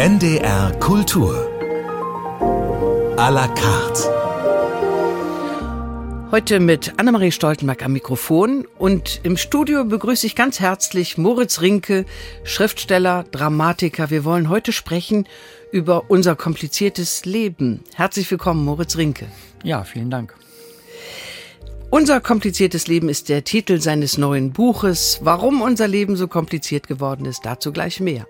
NDR Kultur. À la carte. Heute mit Annemarie Stoltenberg am Mikrofon und im Studio begrüße ich ganz herzlich Moritz Rinke, Schriftsteller, Dramatiker. Wir wollen heute sprechen über unser kompliziertes Leben. Herzlich willkommen, Moritz Rinke. Ja, vielen Dank. Unser kompliziertes Leben ist der Titel seines neuen Buches. Warum unser Leben so kompliziert geworden ist, dazu gleich mehr.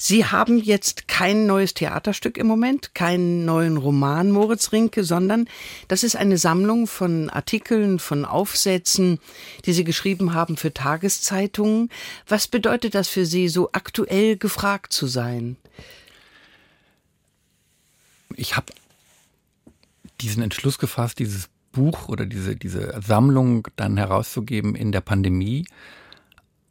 Sie haben jetzt kein neues Theaterstück im Moment, keinen neuen Roman Moritz Rinke, sondern das ist eine Sammlung von Artikeln, von Aufsätzen, die Sie geschrieben haben für Tageszeitungen. Was bedeutet das für Sie, so aktuell gefragt zu sein? Ich habe diesen Entschluss gefasst, dieses Buch oder diese, diese Sammlung dann herauszugeben in der Pandemie,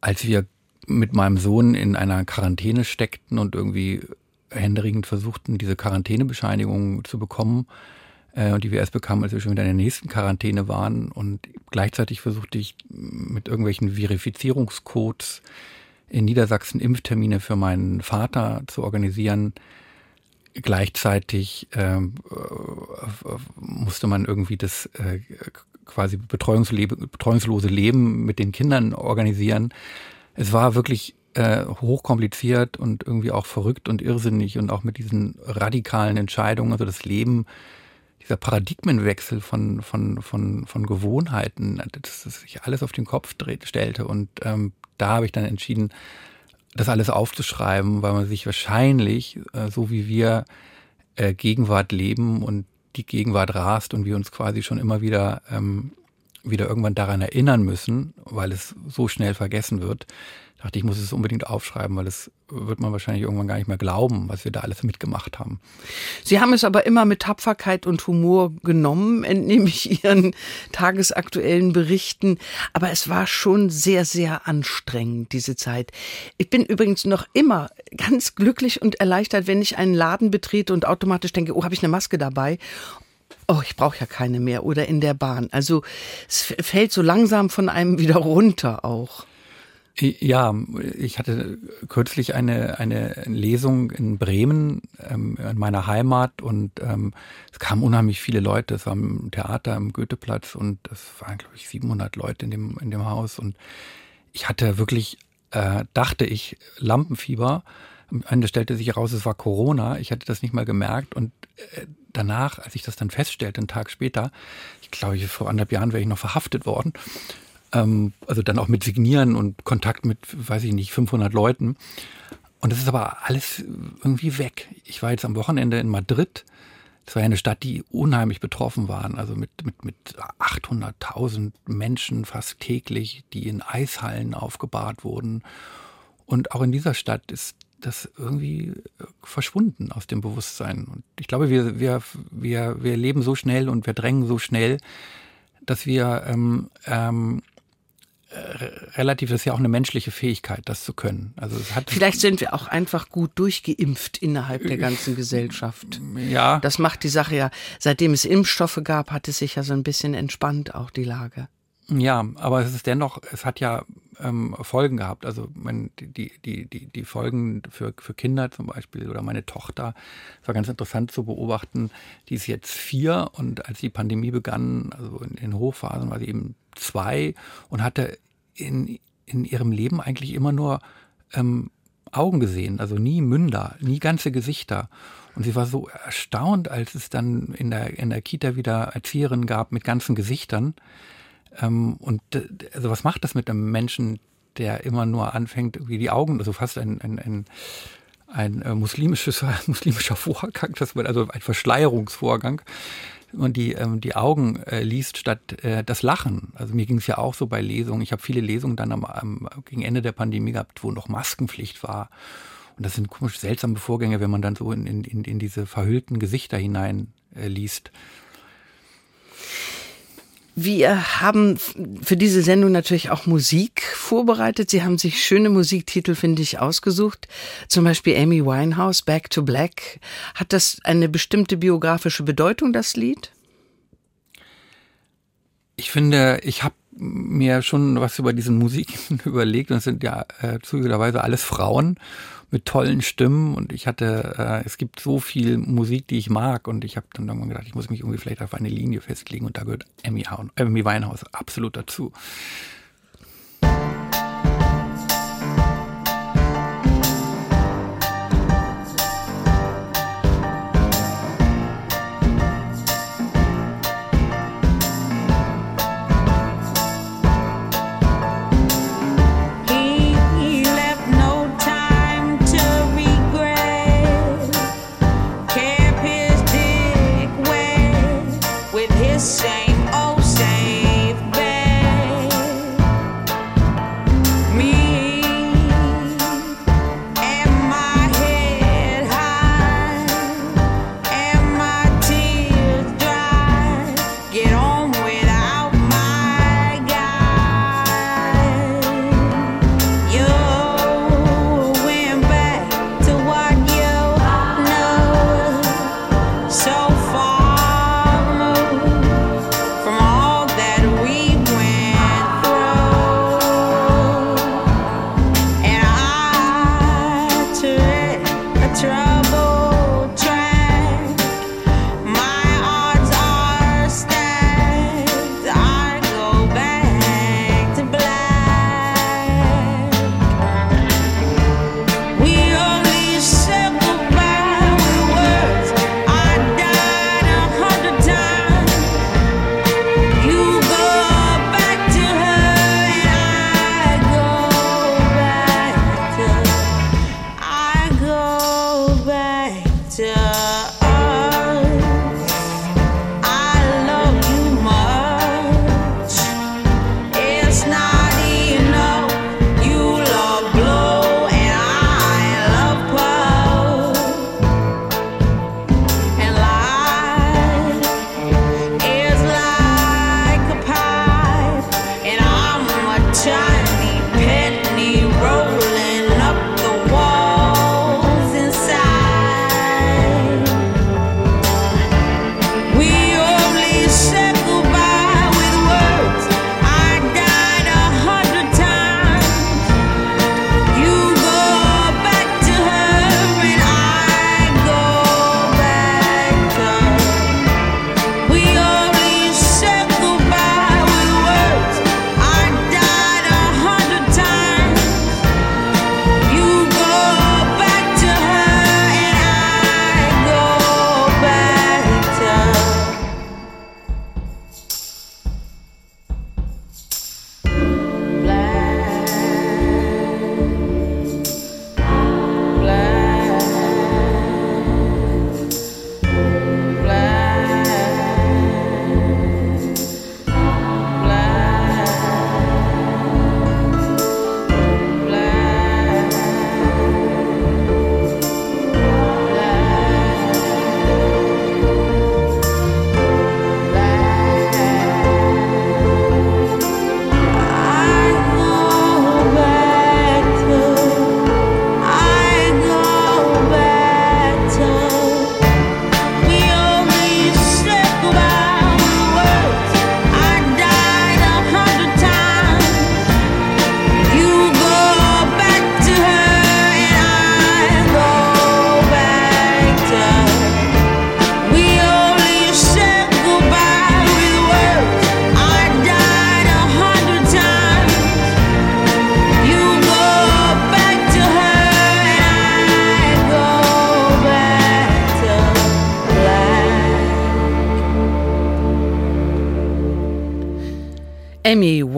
als wir mit meinem Sohn in einer Quarantäne steckten und irgendwie händeringend versuchten, diese Quarantänebescheinigung zu bekommen, äh, die wir erst bekamen, als wir schon wieder in der nächsten Quarantäne waren. Und gleichzeitig versuchte ich mit irgendwelchen Verifizierungscodes in Niedersachsen Impftermine für meinen Vater zu organisieren. Gleichzeitig äh, musste man irgendwie das äh, quasi betreuungslose Leben mit den Kindern organisieren es war wirklich äh, hochkompliziert und irgendwie auch verrückt und irrsinnig und auch mit diesen radikalen Entscheidungen, also das Leben, dieser Paradigmenwechsel von, von, von, von Gewohnheiten, dass das sich alles auf den Kopf stellte. Und ähm, da habe ich dann entschieden, das alles aufzuschreiben, weil man sich wahrscheinlich, äh, so wie wir äh, Gegenwart leben und die Gegenwart rast und wir uns quasi schon immer wieder ähm, wieder irgendwann daran erinnern müssen, weil es so schnell vergessen wird, dachte ich, muss es unbedingt aufschreiben, weil es wird man wahrscheinlich irgendwann gar nicht mehr glauben, was wir da alles mitgemacht haben. Sie haben es aber immer mit Tapferkeit und Humor genommen, entnehme ich Ihren tagesaktuellen Berichten. Aber es war schon sehr, sehr anstrengend, diese Zeit. Ich bin übrigens noch immer ganz glücklich und erleichtert, wenn ich einen Laden betrete und automatisch denke, oh, habe ich eine Maske dabei? oh, ich brauche ja keine mehr oder in der Bahn. Also es fällt so langsam von einem wieder runter auch. Ja, ich hatte kürzlich eine, eine Lesung in Bremen, ähm, in meiner Heimat, und ähm, es kamen unheimlich viele Leute. Es war im Theater am Goetheplatz und es waren, glaube ich, 700 Leute in dem, in dem Haus. Und ich hatte wirklich, äh, dachte ich, Lampenfieber. Am Ende stellte sich heraus, es war Corona. Ich hatte das nicht mal gemerkt und äh, danach, als ich das dann feststellte, einen Tag später, ich glaube, vor anderthalb Jahren wäre ich noch verhaftet worden. Ähm, also dann auch mit Signieren und Kontakt mit, weiß ich nicht, 500 Leuten. Und das ist aber alles irgendwie weg. Ich war jetzt am Wochenende in Madrid. Das war ja eine Stadt, die unheimlich betroffen waren. Also mit, mit, mit 800.000 Menschen fast täglich, die in Eishallen aufgebahrt wurden. Und auch in dieser Stadt ist das irgendwie äh, verschwunden aus dem Bewusstsein. Und ich glaube, wir, wir, wir, wir leben so schnell und wir drängen so schnell, dass wir ähm, ähm, äh, relativ, das ist ja auch eine menschliche Fähigkeit, das zu können. Also es hat Vielleicht sind wir auch einfach gut durchgeimpft innerhalb der ganzen Gesellschaft. Ja. Das macht die Sache ja, seitdem es Impfstoffe gab, hat es sich ja so ein bisschen entspannt, auch die Lage. Ja, aber es ist dennoch, es hat ja ähm, Folgen gehabt. Also mein, die, die, die, die Folgen für, für Kinder zum Beispiel oder meine Tochter, es war ganz interessant zu beobachten, die ist jetzt vier und als die Pandemie begann, also in den Hochphasen war sie eben zwei und hatte in, in ihrem Leben eigentlich immer nur ähm, Augen gesehen, also nie Münder, nie ganze Gesichter. Und sie war so erstaunt, als es dann in der, in der Kita wieder Erzieherinnen gab mit ganzen Gesichtern, ähm, und also was macht das mit einem Menschen, der immer nur anfängt, wie die Augen, also fast ein, ein, ein, ein äh, muslimisches, muslimischer Vorgang, das also ein Verschleierungsvorgang, man die, ähm, die Augen äh, liest statt äh, das Lachen. Also mir ging es ja auch so bei Lesungen. Ich habe viele Lesungen dann am, am, gegen Ende der Pandemie gehabt, wo noch Maskenpflicht war. Und das sind komisch seltsame Vorgänge, wenn man dann so in, in, in diese verhüllten Gesichter hinein äh, liest. Wir haben für diese Sendung natürlich auch Musik vorbereitet. Sie haben sich schöne Musiktitel, finde ich, ausgesucht. Zum Beispiel Amy Winehouse, Back to Black. Hat das eine bestimmte biografische Bedeutung, das Lied? Ich finde, ich habe mir schon was über diesen Musik überlegt und es sind ja äh, zugegebenerweise alles Frauen mit tollen Stimmen und ich hatte, äh, es gibt so viel Musik, die ich mag und ich habe dann irgendwann gedacht, ich muss mich irgendwie vielleicht auf eine Linie festlegen und da gehört Amy Winehouse absolut dazu.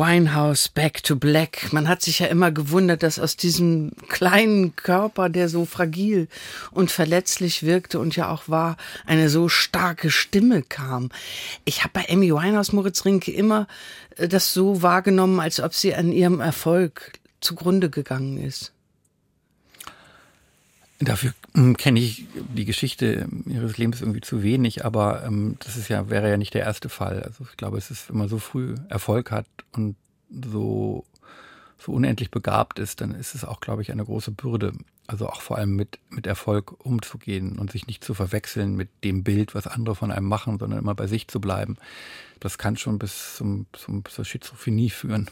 Winehouse Back to Black. Man hat sich ja immer gewundert, dass aus diesem kleinen Körper, der so fragil und verletzlich wirkte und ja auch war, eine so starke Stimme kam. Ich habe bei Amy Winehouse Moritz Rinke immer äh, das so wahrgenommen, als ob sie an ihrem Erfolg zugrunde gegangen ist. Dafür hm, kenne ich die Geschichte ihres Lebens irgendwie zu wenig, aber ähm, das ist ja, wäre ja nicht der erste Fall. Also ich glaube, es ist, wenn man so früh Erfolg hat und so, so unendlich begabt ist, dann ist es auch, glaube ich, eine große Bürde. Also auch vor allem mit, mit Erfolg umzugehen und sich nicht zu verwechseln mit dem Bild, was andere von einem machen, sondern immer bei sich zu bleiben. Das kann schon bis zum, zum, zur Schizophrenie führen.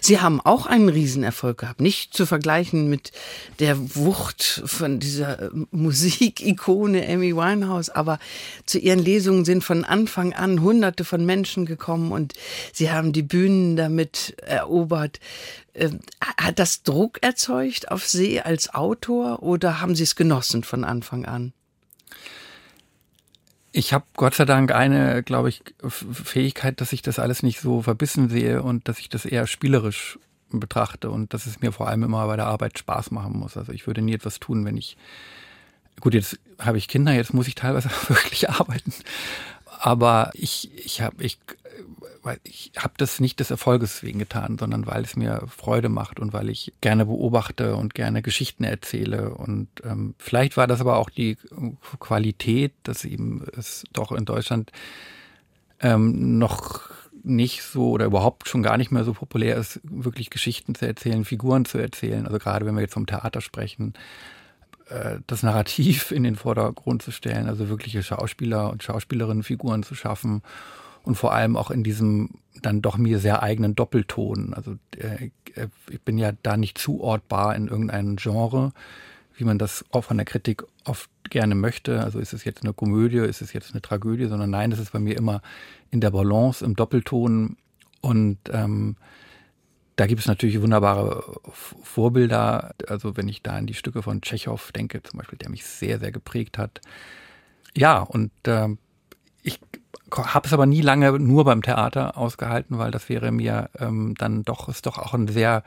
Sie haben auch einen Riesenerfolg gehabt, nicht zu vergleichen mit der Wucht von dieser äh, Musikikone Amy Winehouse, aber zu Ihren Lesungen sind von Anfang an Hunderte von Menschen gekommen und Sie haben die Bühnen damit erobert. Ähm, hat das Druck erzeugt auf Sie als Autor oder haben Sie es genossen von Anfang an? Ich habe Gott sei Dank eine, glaube ich, Fähigkeit, dass ich das alles nicht so verbissen sehe und dass ich das eher spielerisch betrachte und dass es mir vor allem immer bei der Arbeit Spaß machen muss. Also ich würde nie etwas tun, wenn ich gut, jetzt habe ich Kinder, jetzt muss ich teilweise wirklich arbeiten. Aber ich, ich habe ich weil ich habe das nicht des Erfolges wegen getan, sondern weil es mir Freude macht und weil ich gerne beobachte und gerne Geschichten erzähle. Und ähm, vielleicht war das aber auch die Qualität, dass eben es doch in Deutschland ähm, noch nicht so oder überhaupt schon gar nicht mehr so populär ist, wirklich Geschichten zu erzählen, Figuren zu erzählen. Also gerade wenn wir jetzt vom Theater sprechen, äh, das Narrativ in den Vordergrund zu stellen, also wirkliche Schauspieler und Schauspielerinnen Figuren zu schaffen und vor allem auch in diesem dann doch mir sehr eigenen Doppelton. Also äh, ich bin ja da nicht zuortbar in irgendeinem Genre, wie man das auch von der Kritik oft gerne möchte. Also ist es jetzt eine Komödie, ist es jetzt eine Tragödie, sondern nein, das ist bei mir immer in der Balance, im Doppelton und ähm, da gibt es natürlich wunderbare Vorbilder. Also wenn ich da an die Stücke von Tschechow denke, zum Beispiel, der mich sehr, sehr geprägt hat. Ja, und äh, habe es aber nie lange nur beim Theater ausgehalten, weil das wäre mir ähm, dann doch, ist doch auch ein sehr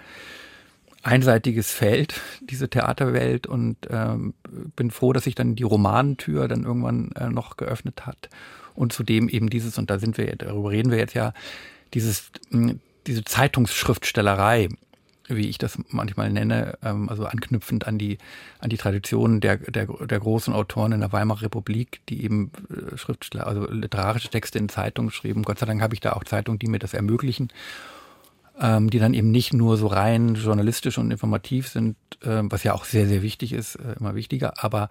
einseitiges Feld, diese Theaterwelt. Und ähm, bin froh, dass sich dann die Romanentür dann irgendwann äh, noch geöffnet hat. Und zudem eben dieses, und da sind wir, darüber reden wir jetzt ja, dieses, diese Zeitungsschriftstellerei, wie ich das manchmal nenne, ähm, also anknüpfend an die, an die Tradition der, der, der großen Autoren in der Weimarer Republik, die eben äh, Schriftsteller, also literarische Texte in Zeitungen schrieben. Gott sei Dank habe ich da auch Zeitungen, die mir das ermöglichen, ähm, die dann eben nicht nur so rein journalistisch und informativ sind, äh, was ja auch sehr, sehr wichtig ist, äh, immer wichtiger, aber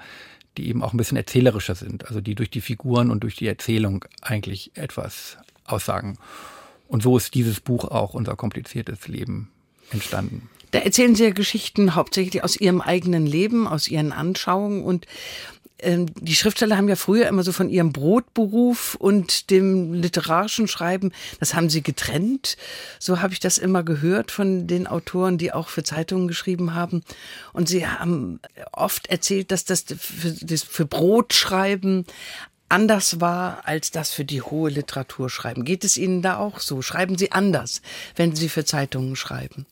die eben auch ein bisschen erzählerischer sind, also die durch die Figuren und durch die Erzählung eigentlich etwas aussagen. Und so ist dieses Buch auch unser kompliziertes Leben entstanden? Da erzählen Sie ja Geschichten hauptsächlich aus Ihrem eigenen Leben, aus Ihren Anschauungen und ähm, die Schriftsteller haben ja früher immer so von ihrem Brotberuf und dem literarischen Schreiben, das haben sie getrennt. So habe ich das immer gehört von den Autoren, die auch für Zeitungen geschrieben haben. Und sie haben oft erzählt, dass das für, das für Brotschreiben anders war als das für die hohe Literatur schreiben. Geht es Ihnen da auch so? Schreiben Sie anders, wenn Sie für Zeitungen schreiben?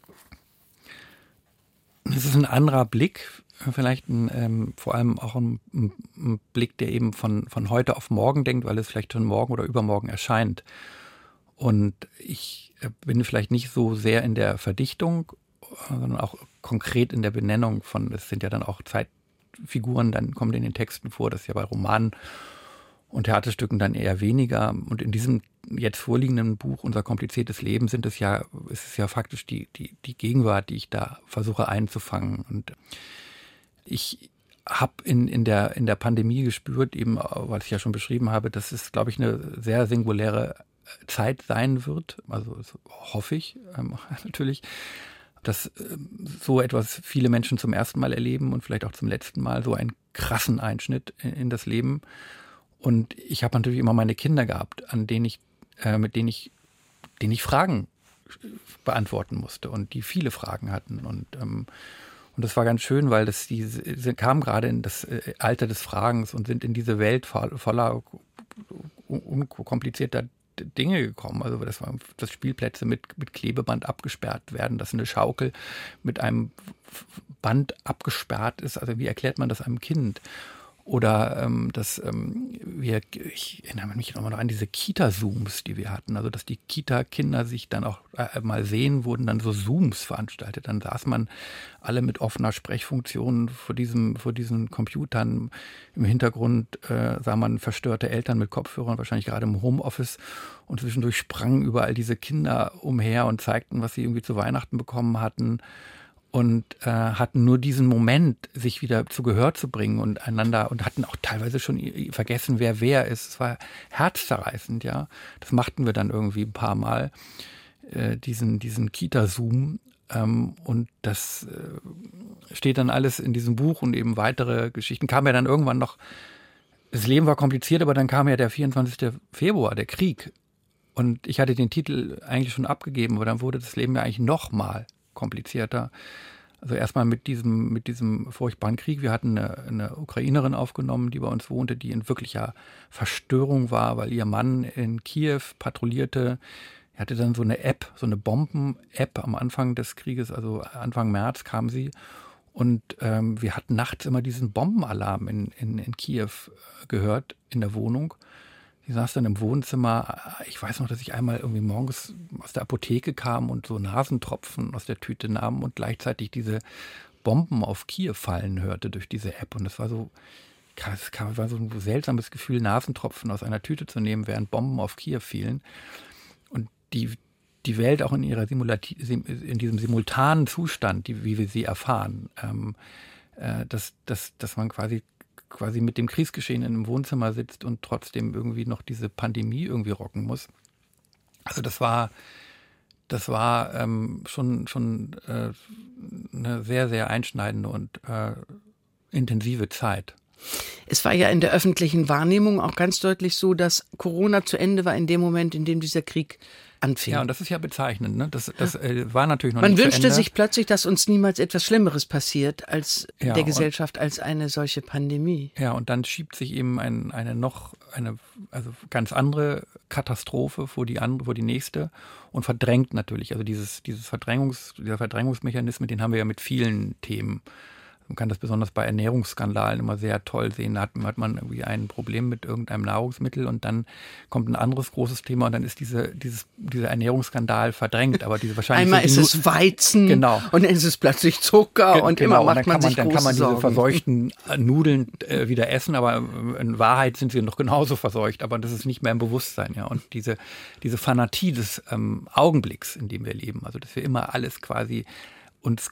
Es ist ein anderer Blick, vielleicht ein, ähm, vor allem auch ein, ein, Blick, der eben von, von heute auf morgen denkt, weil es vielleicht schon morgen oder übermorgen erscheint. Und ich äh, bin vielleicht nicht so sehr in der Verdichtung, sondern auch konkret in der Benennung von, es sind ja dann auch Zeitfiguren, dann kommen in den Texten vor, das ist ja bei Romanen und Theaterstücken dann eher weniger. Und in diesem jetzt vorliegenden Buch, Unser kompliziertes Leben, sind es ja, ist es ja faktisch die, die, die Gegenwart, die ich da versuche einzufangen. Und ich habe in, in, der, in der Pandemie gespürt, eben, weil ich ja schon beschrieben habe, dass es, glaube ich, eine sehr singuläre Zeit sein wird. Also hoffe ich ähm, natürlich, dass äh, so etwas viele Menschen zum ersten Mal erleben und vielleicht auch zum letzten Mal so einen krassen Einschnitt in, in das Leben. Und ich habe natürlich immer meine Kinder gehabt, an denen ich, äh, mit denen ich, denen ich Fragen beantworten musste und die viele Fragen hatten. Und, ähm, und das war ganz schön, weil das die, kamen gerade in das äh, Alter des Fragens und sind in diese Welt voller unkomplizierter Dinge gekommen. Also das war dass Spielplätze mit, mit Klebeband abgesperrt werden, dass eine Schaukel mit einem Band abgesperrt ist. Also wie erklärt man das einem Kind? Oder ähm, dass ähm, wir, ich erinnere mich nochmal an diese Kita-Zooms, die wir hatten. Also dass die Kita-Kinder sich dann auch äh, mal sehen, wurden dann so Zooms veranstaltet. Dann saß man alle mit offener Sprechfunktion vor diesem, vor diesen Computern. Im Hintergrund äh, sah man verstörte Eltern mit Kopfhörern, wahrscheinlich gerade im Homeoffice. Und zwischendurch sprangen überall diese Kinder umher und zeigten, was sie irgendwie zu Weihnachten bekommen hatten. Und äh, hatten nur diesen Moment, sich wieder zu Gehör zu bringen und einander und hatten auch teilweise schon vergessen, wer wer ist. Es war herzzerreißend, ja. Das machten wir dann irgendwie ein paar Mal, äh, diesen, diesen Kita-Zoom. Ähm, und das äh, steht dann alles in diesem Buch und eben weitere Geschichten. Kam ja dann irgendwann noch, das Leben war kompliziert, aber dann kam ja der 24. Februar, der Krieg. Und ich hatte den Titel eigentlich schon abgegeben, aber dann wurde das Leben ja eigentlich noch mal komplizierter. Also erstmal mit diesem, mit diesem furchtbaren Krieg. Wir hatten eine, eine, Ukrainerin aufgenommen, die bei uns wohnte, die in wirklicher Verstörung war, weil ihr Mann in Kiew patrouillierte. Er hatte dann so eine App, so eine Bomben-App am Anfang des Krieges, also Anfang März kam sie. Und ähm, wir hatten nachts immer diesen Bombenalarm in, in, in Kiew gehört, in der Wohnung. Die saß dann im Wohnzimmer. Ich weiß noch, dass ich einmal irgendwie morgens aus der Apotheke kam und so Nasentropfen aus der Tüte nahm und gleichzeitig diese Bomben auf Kiew fallen hörte durch diese App. Und das war so, es war so ein seltsames Gefühl, Nasentropfen aus einer Tüte zu nehmen, während Bomben auf Kiew fielen. Und die, die Welt auch in ihrer Simulati in diesem simultanen Zustand, die, wie wir sie erfahren, ähm, äh, dass, dass, dass man quasi quasi mit dem Kriegsgeschehen in einem Wohnzimmer sitzt und trotzdem irgendwie noch diese Pandemie irgendwie rocken muss. Also das war, das war ähm, schon, schon äh, eine sehr, sehr einschneidende und äh, intensive Zeit. Es war ja in der öffentlichen Wahrnehmung auch ganz deutlich so, dass Corona zu Ende war in dem Moment, in dem dieser Krieg anfing. Ja, und das ist ja bezeichnend. Ne? Das, das äh, war natürlich noch Man nicht wünschte sich plötzlich, dass uns niemals etwas Schlimmeres passiert als ja, der Gesellschaft, als eine solche Pandemie. Ja, und dann schiebt sich eben ein, eine noch, eine also ganz andere Katastrophe vor die andere, vor die nächste und verdrängt natürlich. Also dieses, dieses Verdrängungs, dieser Verdrängungsmechanismus, den haben wir ja mit vielen Themen. Man kann das besonders bei Ernährungsskandalen immer sehr toll sehen. Da hat, hat, man irgendwie ein Problem mit irgendeinem Nahrungsmittel und dann kommt ein anderes großes Thema und dann ist diese, dieses, dieser Ernährungsskandal verdrängt. Aber diese wahrscheinlich Einmal ist es Weizen genau. und dann ist es plötzlich Zucker Ge und genau. immer macht und man, sich Dann kann man diese Sorgen. verseuchten Nudeln äh, wieder essen, aber in Wahrheit sind sie noch genauso verseucht. Aber das ist nicht mehr im Bewusstsein. Ja. Und diese, diese Fanatie des ähm, Augenblicks, in dem wir leben, also dass wir immer alles quasi uns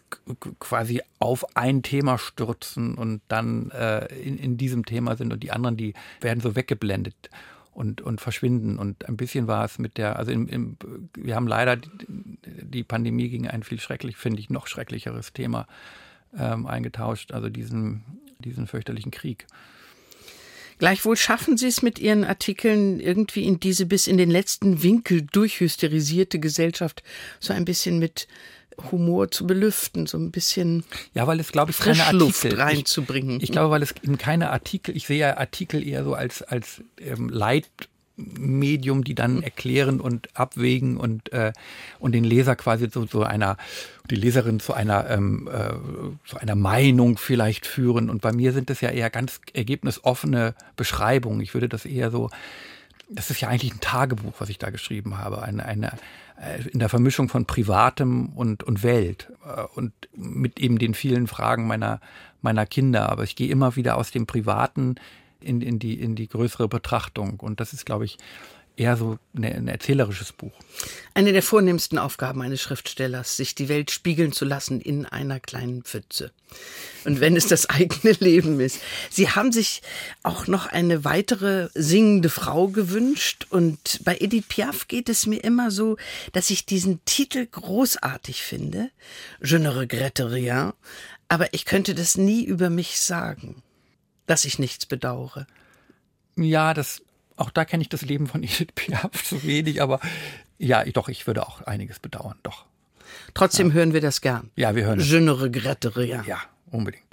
quasi auf ein Thema stürzen und dann äh, in, in diesem Thema sind und die anderen, die werden so weggeblendet und, und verschwinden. Und ein bisschen war es mit der, also im, im, wir haben leider die Pandemie gegen ein viel schrecklich, finde ich, noch schrecklicheres Thema ähm, eingetauscht, also diesen, diesen fürchterlichen Krieg. Gleichwohl schaffen Sie es mit Ihren Artikeln irgendwie in diese bis in den letzten Winkel durchhysterisierte Gesellschaft so ein bisschen mit Humor zu belüften, so ein bisschen ja, weil es glaube ich keine Artikel reinzubringen. Ich, ich, glaube, weil es eben keine Artikel, ich sehe ja Artikel eher so als als ähm, Leitmedium, die dann erklären und abwägen und äh, und den Leser quasi so so einer die Leserin zu einer ähm, äh, zu einer Meinung vielleicht führen und bei mir sind es ja eher ganz ergebnisoffene Beschreibungen. Ich würde das eher so das ist ja eigentlich ein Tagebuch, was ich da geschrieben habe, eine, eine in der Vermischung von Privatem und, und Welt äh, und mit eben den vielen Fragen meiner, meiner Kinder. Aber ich gehe immer wieder aus dem Privaten in, in, die, in die größere Betrachtung. Und das ist, glaube ich, eher so ein erzählerisches Buch. Eine der vornehmsten Aufgaben eines Schriftstellers, sich die Welt spiegeln zu lassen in einer kleinen Pfütze. Und wenn es das eigene Leben ist. Sie haben sich auch noch eine weitere singende Frau gewünscht. Und bei Edith Piaf geht es mir immer so, dass ich diesen Titel großartig finde. Je ne regrette rien. Aber ich könnte das nie über mich sagen, dass ich nichts bedauere. Ja, das auch da kenne ich das Leben von Edith Piaf zu wenig, aber ja, doch, ich würde auch einiges bedauern, doch. Trotzdem ja. hören wir das gern. Ja, wir hören Je ne regrette rien. Ja, unbedingt.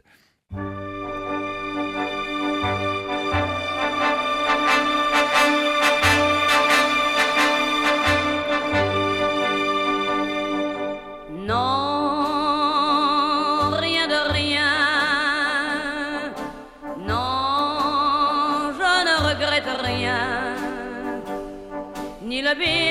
the be.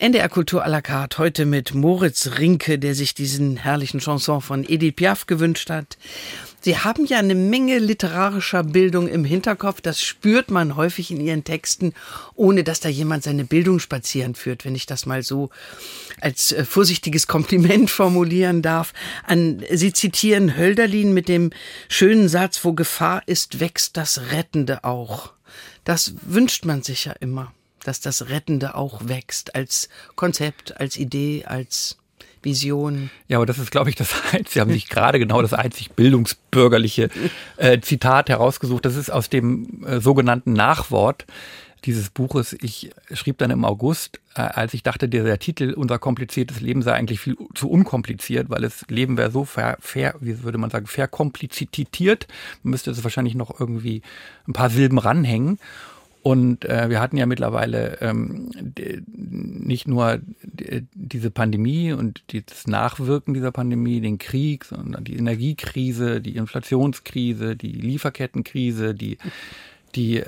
NDR Kultur à la carte heute mit Moritz Rinke, der sich diesen herrlichen Chanson von Edith Piaf gewünscht hat. Sie haben ja eine Menge literarischer Bildung im Hinterkopf. Das spürt man häufig in Ihren Texten, ohne dass da jemand seine Bildung spazieren führt, wenn ich das mal so als äh, vorsichtiges Kompliment formulieren darf. An, Sie zitieren Hölderlin mit dem schönen Satz, wo Gefahr ist, wächst das Rettende auch. Das wünscht man sich ja immer, dass das Rettende auch wächst, als Konzept, als Idee, als Vision. Ja, aber das ist, glaube ich, das einzige. Sie haben sich gerade genau das einzig bildungsbürgerliche äh, Zitat herausgesucht. Das ist aus dem äh, sogenannten Nachwort dieses Buches. Ich schrieb dann im August, äh, als ich dachte, der, Titel Unser kompliziertes Leben sei eigentlich viel zu unkompliziert, weil das Leben wäre so ver, ver, wie würde man sagen, verkomplizitiert. Man müsste es wahrscheinlich noch irgendwie ein paar Silben ranhängen. Und äh, wir hatten ja mittlerweile ähm, nicht nur diese Pandemie und das Nachwirken dieser Pandemie, den Krieg, sondern die Energiekrise, die Inflationskrise, die Lieferkettenkrise, die die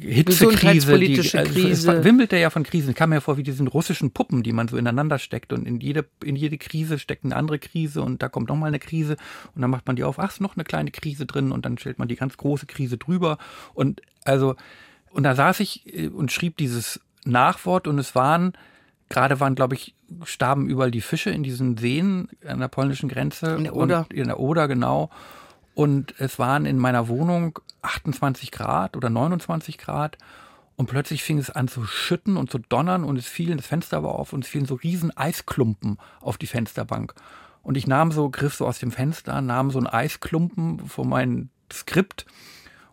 Hitzekrise, die, also Krise. es wimmelte ja von Krisen. Ich kam mir vor wie diesen russischen Puppen, die man so ineinander steckt und in jede, in jede Krise steckt eine andere Krise und da kommt nochmal eine Krise und dann macht man die auf, ach, ist noch eine kleine Krise drin und dann stellt man die ganz große Krise drüber und also, und da saß ich äh, und schrieb dieses Nachwort und es waren, gerade waren, glaube ich, starben überall die Fische in diesen Seen an der polnischen Grenze. In der Oder. In der Oder, genau. Und es waren in meiner Wohnung 28 Grad oder 29 Grad. Und plötzlich fing es an zu schütten und zu donnern und es fielen, das Fenster war auf und es fielen so riesen Eisklumpen auf die Fensterbank. Und ich nahm so, griff so aus dem Fenster, nahm so einen Eisklumpen vor mein Skript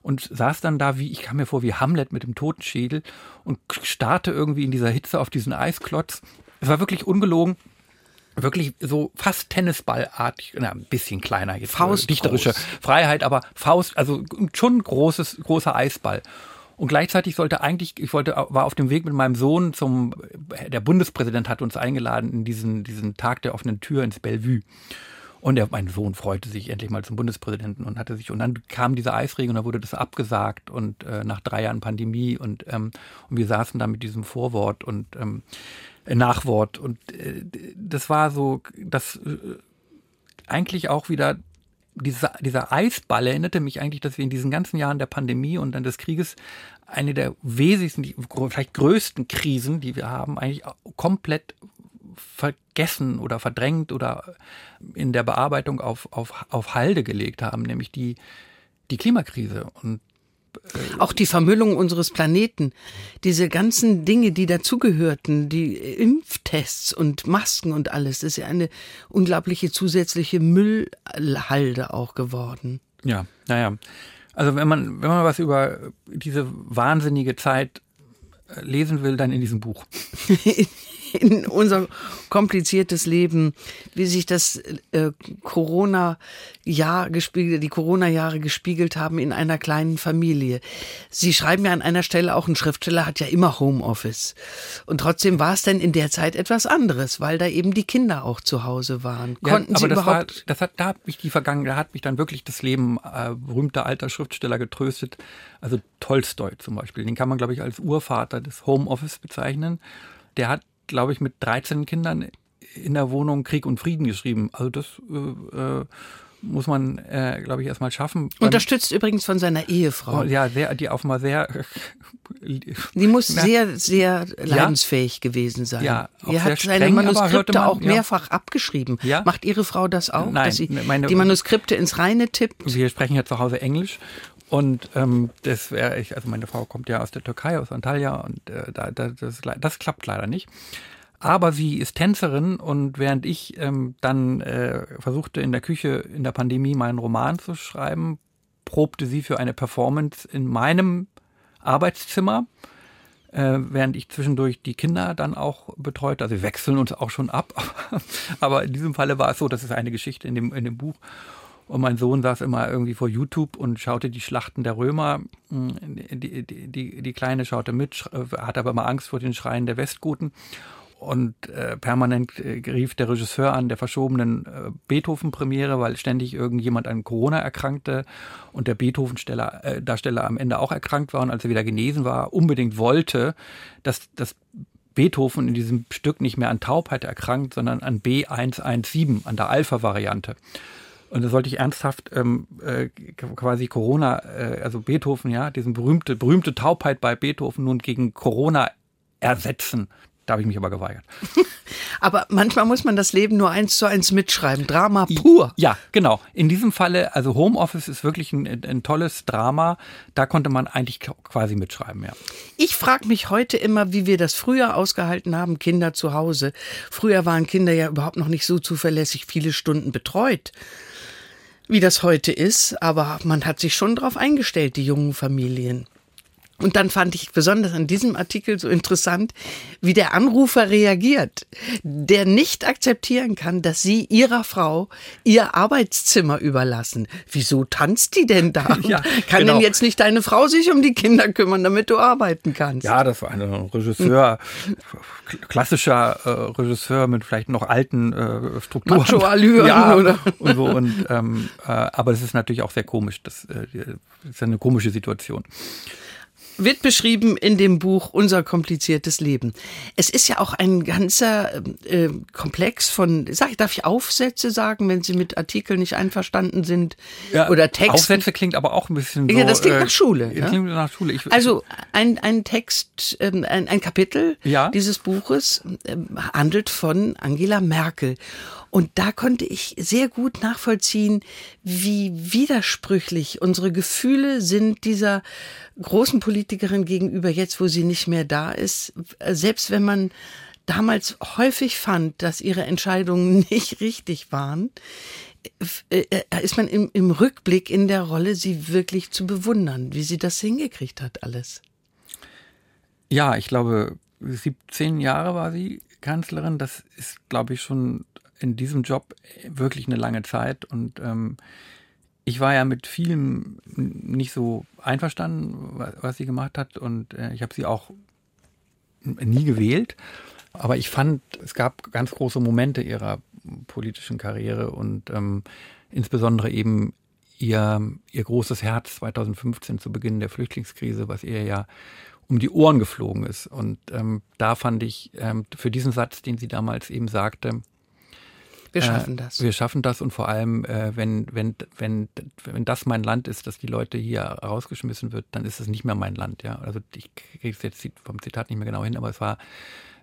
und saß dann da wie, ich kam mir vor wie Hamlet mit dem Totenschädel und starrte irgendwie in dieser Hitze auf diesen Eisklotz. Es war wirklich ungelogen. Wirklich so fast Tennisballartig, na, ein bisschen kleiner jetzt. äh, Faustgroß. Dichterische Freiheit, aber Faust, also schon großes, großer Eisball. Und gleichzeitig sollte eigentlich, ich wollte, war auf dem Weg mit meinem Sohn zum, der Bundespräsident hat uns eingeladen in diesen, diesen Tag der offenen Tür ins Bellevue. Und der, mein Sohn freute sich endlich mal zum Bundespräsidenten und hatte sich, und dann kam dieser Eisregen und dann wurde das abgesagt und äh, nach drei Jahren Pandemie und, ähm, und wir saßen da mit diesem Vorwort und ähm, äh, Nachwort und äh, das war so, das äh, eigentlich auch wieder dieser, dieser Eisball erinnerte mich eigentlich, dass wir in diesen ganzen Jahren der Pandemie und dann des Krieges eine der gro- vielleicht größten Krisen, die wir haben, eigentlich komplett vergessen oder verdrängt oder in der Bearbeitung auf, auf, auf Halde gelegt haben, nämlich die, die Klimakrise. Und Auch die Vermüllung unseres Planeten, diese ganzen Dinge, die dazugehörten, die Impftests und Masken und alles, das ist ja eine unglaubliche zusätzliche Müllhalde auch geworden. Ja, naja. Also wenn man, wenn man was über diese wahnsinnige Zeit äh, lesen will, dann in diesem Buch. in unser kompliziertes Leben, wie sich das äh, Corona-Jahr gespiegelt, die Corona-Jahre gespiegelt haben in einer kleinen Familie. Sie schreiben ja an einer Stelle, auch ein Schriftsteller hat ja immer Homeoffice. Und trotzdem war es denn in der Zeit etwas anderes, weil da eben die Kinder auch zu Hause waren. Ja, Konnten aber Sie das überhaupt war, das hat, da hat mich die Vergangenheit, da hat mich dann wirklich das Leben äh, berühmter alter Schriftsteller getröstet. Also Tolstoi zum Beispiel, den kann man glaube ich als Urvater des Homeoffice bezeichnen. Der hat, glaube ich, mit 13 Kindern in der Wohnung Krieg und Frieden geschrieben. Also das äh, äh, muss man, äh, glaube ich, erstmal schaffen. Unterstützt übrigens von seiner Ehefrau. Oh, ja, sehr, die offenbar sehr. Die muss Na, sehr, sehr leidensfähig gewesen sein. Ja, auch Ihr seine streng, hörte Manuskripte man, auch ja. mehrfach abgeschrieben. Ja. Macht Ihre Frau das auch? Nein, dass sie meine- die Manuskripte ins Reine tippt? Wir sprechen ja zu Hause Englisch. Und ähm, das wäre ich, also meine Frau kommt ja aus der Türkei, aus Antalya, und äh, da, da, das, das klappt leider nicht. Aber sie ist Tänzerin und während ich ähm, dann äh, versuchte in der Küche in der Pandemie meinen Roman zu schreiben, probte sie für eine Performance in meinem Arbeitszimmer, äh, während ich zwischendurch die Kinder dann auch betreute. Also wir wechseln uns auch schon ab. Aber in diesem Falle war es so, das ist eine Geschichte in dem, in dem Buch. Und mein Sohn saß immer irgendwie vor YouTube und schaute die Schlachten der Römer. Die, die, die, die Kleine schaute mit, sch- hatte aber immer Angst vor den Schreien der Westgoten. Und äh, permanent äh, rief der Regisseur an der verschobenen äh, Beethoven-Premiere, weil ständig irgendjemand an Corona erkrankte und der Beethoven-Darsteller äh, am Ende auch erkrankt war und als er wieder genesen war, unbedingt wollte, dass das Beethoven in diesem Stück nicht mehr an Taubheit erkrankt, sondern an B117, an der Alpha-Variante. Und da sollte ich ernsthaft ähm, äh, quasi Corona, äh, also Beethoven, ja, diesen berühmte, berühmte Taubheit bei Beethoven nun gegen Corona ersetzen. Da habe ich mich aber geweigert. Aber manchmal muss man das Leben nur eins zu eins mitschreiben. Drama pur. Ja, genau. In diesem Falle, also Homeoffice ist wirklich ein, ein tolles Drama. Da konnte man eigentlich quasi mitschreiben, ja. Ich frage mich heute immer, wie wir das früher ausgehalten haben, Kinder zu Hause. Früher waren Kinder ja überhaupt noch nicht so zuverlässig viele Stunden betreut, wie das heute ist. Aber man hat sich schon darauf eingestellt, die jungen Familien. Und dann fand ich besonders an diesem Artikel so interessant, wie der Anrufer reagiert, der nicht akzeptieren kann, dass Sie Ihrer Frau Ihr Arbeitszimmer überlassen. Wieso tanzt die denn da? Ja, kann genau. denn jetzt nicht deine Frau sich um die Kinder kümmern, damit du arbeiten kannst? Ja, das war ein Regisseur, klassischer äh, Regisseur mit vielleicht noch alten äh, Strukturen. Macho-Allüren, ja, oder? Und so und ähm, äh, aber es ist natürlich auch sehr komisch. Das, äh, das ist eine komische Situation. Wird beschrieben in dem Buch Unser kompliziertes Leben. Es ist ja auch ein ganzer äh, Komplex von, sag ich, darf ich Aufsätze sagen, wenn Sie mit Artikeln nicht einverstanden sind? oder Texten? Aufsätze klingt aber auch ein bisschen so. Ja, das klingt äh, nach Schule, ne? Klingt nach Schule. Ich, Also ein, ein Text, ähm, ein, ein Kapitel Ja. dieses Buches ähm, handelt von Angela Merkel. Und da konnte ich sehr gut nachvollziehen, wie widersprüchlich unsere Gefühle sind dieser großen Politikerin gegenüber, jetzt wo sie nicht mehr da ist. Selbst wenn man damals häufig fand, dass ihre Entscheidungen nicht richtig waren, äh, äh, ist man im, im Rückblick in der Rolle, sie wirklich zu bewundern, wie sie das hingekriegt hat, alles. Ja, ich glaube, 17 Jahre war sie Kanzlerin. Das ist, glaube ich, schon in diesem Job wirklich eine lange Zeit. Und ähm, ich war ja mit vielem nicht so einverstanden, wa- was sie gemacht hat. Und äh, ich habe sie auch nie gewählt. Aber ich fand, es gab ganz große Momente ihrer politischen Karriere und ähm, insbesondere eben ihr, ihr großes Herz 2015 zu Beginn der Flüchtlingskrise, was ihr ja um die Ohren geflogen ist. Und ähm, da fand ich ähm, für diesen Satz, den sie damals eben sagte, Wir äh, schaffen das. Wir schaffen das und vor allem, äh, wenn, wenn, wenn, wenn das mein Land ist, dass die Leute hier rausgeschmissen wird, dann ist es nicht mehr mein Land. Ja, also ich kriege es jetzt vom Zitat nicht mehr genau hin, aber es war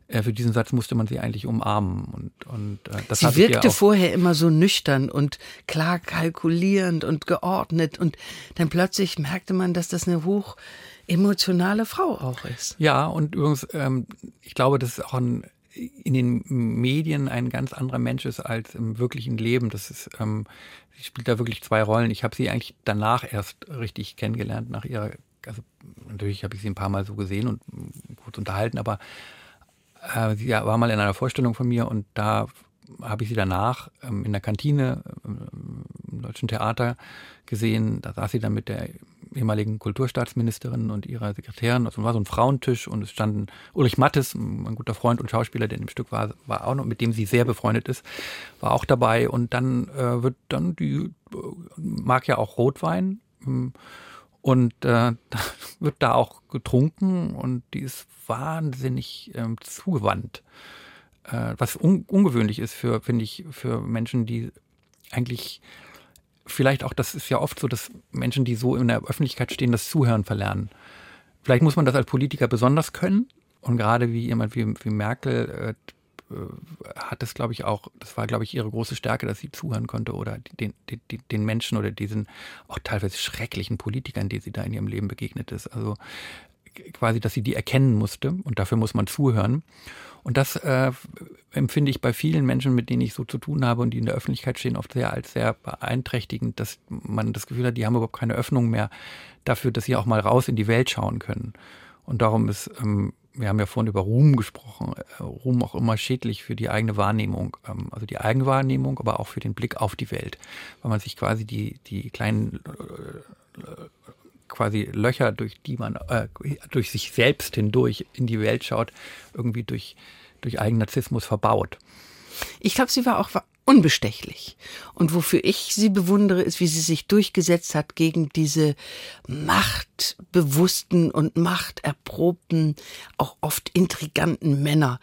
äh, für diesen Satz musste man sie eigentlich umarmen und und äh, das Sie wirkte vorher immer so nüchtern und klar kalkulierend und geordnet und dann plötzlich merkte man, dass das eine hoch emotionale Frau auch ist. Ja, und übrigens, ähm, ich glaube, das ist auch ein, in den Medien ein ganz anderer Mensch ist als im wirklichen Leben. Das ist, ähm, sie spielt da wirklich zwei Rollen. Ich habe sie eigentlich danach erst richtig kennengelernt, nach ihrer, also natürlich habe ich sie ein paar Mal so gesehen und kurz unterhalten, aber äh, sie war mal in einer Vorstellung von mir und da habe ich sie danach ähm, in der Kantine ähm, im Deutschen Theater gesehen. Da saß sie dann mit der ehemaligen Kulturstaatsministerin und ihrer Sekretärin. Also war so ein Frauentisch und es standen Ulrich Mattes, ein guter Freund und Schauspieler, der in dem Stück war, war auch noch, mit dem sie sehr befreundet ist, war auch dabei. Und dann äh, wird dann die, äh, mag ja auch Rotwein. Ähm, und äh, wird da auch getrunken und die ist wahnsinnig ähm, zugewandt. Äh, was un ungewöhnlich ist für, finde ich, für Menschen, die eigentlich vielleicht auch, das ist ja oft so, dass Menschen, die so in der Öffentlichkeit stehen, das Zuhören verlernen. Vielleicht muss man das als Politiker besonders können. Und gerade wie jemand wie, wie Merkel äh, äh hat es, glaube ich, auch, das war, glaube ich, ihre große Stärke, dass sie zuhören konnte oder den, den, den Menschen oder diesen auch teilweise schrecklichen Politikern, die sie da in ihrem Leben begegnet ist. Also quasi, dass sie die erkennen musste und dafür muss man zuhören. Und das äh, empfinde ich bei vielen Menschen, mit denen ich so zu tun habe und die in der Öffentlichkeit stehen, oft sehr als sehr beeinträchtigend, dass man das Gefühl hat, die haben überhaupt keine Öffnung mehr dafür, dass sie auch mal raus in die Welt schauen können. Und darum ist, ähm, wir haben ja vorhin über Ruhm gesprochen, äh, Ruhm auch immer schädlich für die eigene Wahrnehmung, ähm, also die Eigenwahrnehmung, aber auch für den Blick auf die Welt, weil man sich quasi die, die kleinen äh, quasi Löcher, durch die man äh, durch sich selbst hindurch in die Welt schaut, irgendwie durch, durch Eigennarzissmus verbaut. Ich glaube, sie war auch unbestechlich. Und wofür ich sie bewundere, ist, wie sie sich durchgesetzt hat gegen diese machtbewussten und machterprobten, auch oft intriganten Männer,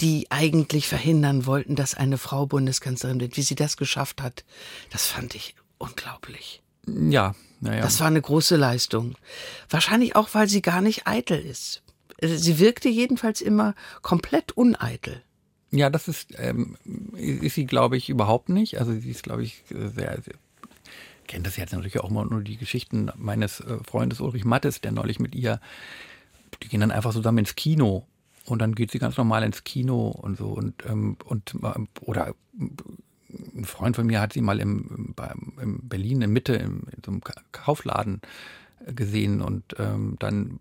die eigentlich verhindern wollten, dass eine Frau Bundeskanzlerin wird. Wie sie das geschafft hat, das fand ich unglaublich. Ja, naja. Das war eine große Leistung. Wahrscheinlich auch, weil sie gar nicht eitel ist. Sie wirkte jedenfalls immer komplett uneitel. Ja, das ist, ähm, ist sie, glaube ich, überhaupt nicht. Also sie ist, glaube ich, sehr, sehr kennt das jetzt natürlich auch mal nur die Geschichten meines äh, Freundes Ulrich Mattes, der neulich mit ihr, die gehen dann einfach zusammen ins Kino und dann geht sie ganz normal ins Kino und so und ähm, und oder ein Freund von mir hat sie mal im, im Berlin in Mitte in, in so einem Kaufladen gesehen und ähm, dann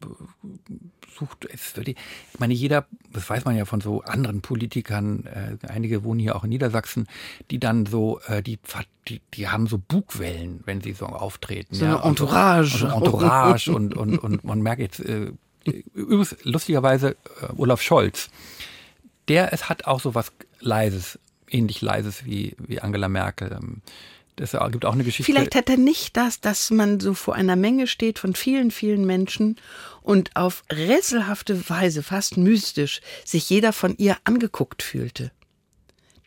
sucht es ich meine jeder das weiß man ja von so anderen Politikern äh, einige wohnen hier auch in Niedersachsen die dann so äh, die, die die haben so Bugwellen wenn sie so auftreten so ja, eine Entourage. so, also Entourage und, und und man merkt jetzt äh, übrigens lustigerweise äh, Olaf Scholz der es hat auch so was leises ähnlich leises wie, wie Angela Merkel. Ähm, das gibt auch eine Geschichte. Vielleicht hat er nicht das, dass man so vor einer Menge steht von vielen, vielen Menschen und auf rätselhafte Weise, fast mystisch, sich jeder von ihr angeguckt fühlte.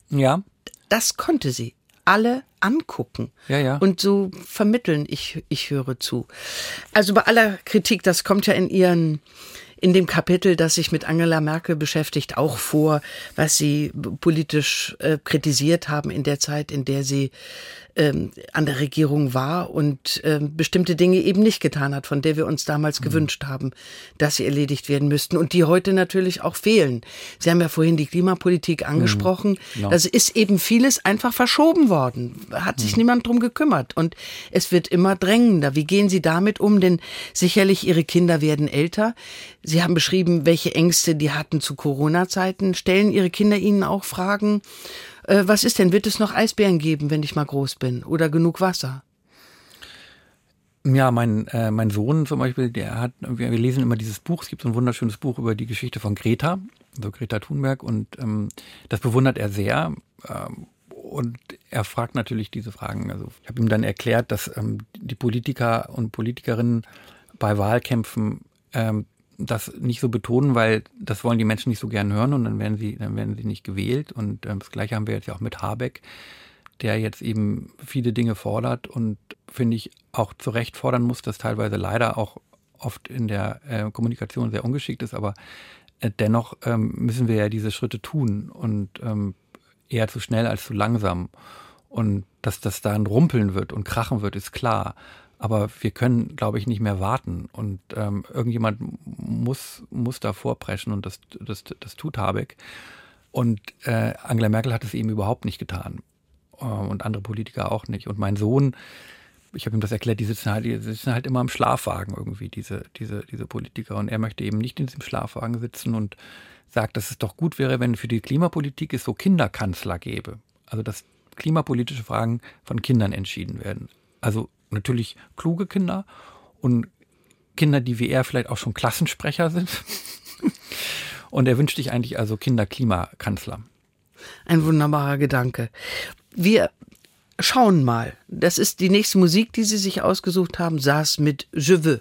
Ja. Das konnte sie. Alle angucken ja, ja. und so vermitteln, ich, ich höre zu. Also bei aller Kritik, das kommt ja in ihren in dem Kapitel, das sich mit Angela Merkel beschäftigt, auch vor, was sie politisch äh, kritisiert haben in der Zeit, in der sie ähm, an der Regierung war und ähm, bestimmte Dinge eben nicht getan hat, von der wir uns damals mhm. gewünscht haben, dass sie erledigt werden müssten und die heute natürlich auch fehlen. Sie haben ja vorhin die Klimapolitik mhm. angesprochen. Mhm. Ja. Also ist eben vieles einfach verschoben worden. Hat sich mhm. niemand drum gekümmert und es wird immer drängender. Wie gehen Sie damit um? Denn sicherlich Ihre Kinder werden älter. Sie haben beschrieben, welche Ängste die hatten zu Corona-Zeiten. Stellen Ihre Kinder Ihnen auch Fragen? Äh, was ist denn? Wird es noch Eisbären geben, wenn ich mal groß bin? Oder genug Wasser? Ja, mein, äh, mein Sohn zum Beispiel, der hat, wir, wir, lesen immer dieses Buch, es gibt so ein wunderschönes Buch über die Geschichte von Greta, also Greta Thunberg, und ähm, das bewundert er sehr. Ähm, und er fragt natürlich diese Fragen. Also ich habe ihm dann erklärt, dass ähm, die Politiker und Politikerinnen bei Wahlkämpfen ähm, das nicht so betonen, weil das wollen die Menschen nicht so gern hören und dann werden sie, dann werden sie nicht gewählt. Und ähm, das Gleiche haben wir jetzt ja auch mit Habeck, der jetzt eben viele Dinge fordert und finde ich auch zu Recht fordern muss, das teilweise leider auch oft in der äh, Kommunikation sehr ungeschickt ist, aber äh, dennoch ähm, müssen wir ja diese Schritte tun und ähm, eher zu schnell als zu langsam. Und dass das dann rumpeln wird und krachen wird, ist klar. Aber wir können, glaube ich, nicht mehr warten. Und ähm, irgendjemand muss, muss da vorpreschen und das, das, das tut Habeck. Und äh, Angela Merkel hat es eben überhaupt nicht getan. Äh, und andere Politiker auch nicht. Und mein Sohn, ich habe ihm das erklärt, die sitzen halt, die sitzen halt immer im Schlafwagen irgendwie, diese, diese, diese Politiker. Und er möchte eben nicht in diesem Schlafwagen sitzen und sagt, dass es doch gut wäre, wenn für die Klimapolitik es so Kinderkanzler gäbe. Also dass klimapolitische Fragen von Kindern entschieden werden. Also natürlich kluge Kinder und Kinder, die wie er vielleicht auch schon Klassensprecher sind. und er wünscht sich eigentlich also Kinder-Klimakanzler. Ein wunderbarer Gedanke. Wir schauen mal. Das ist die nächste Musik, die Sie sich ausgesucht haben, saß mit Je veux.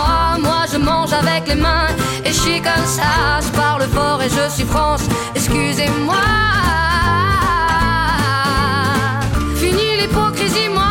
Avec les mains et je suis comme ça. Je parle fort et je suis France, excusez-moi. Fini l'hypocrisie, moi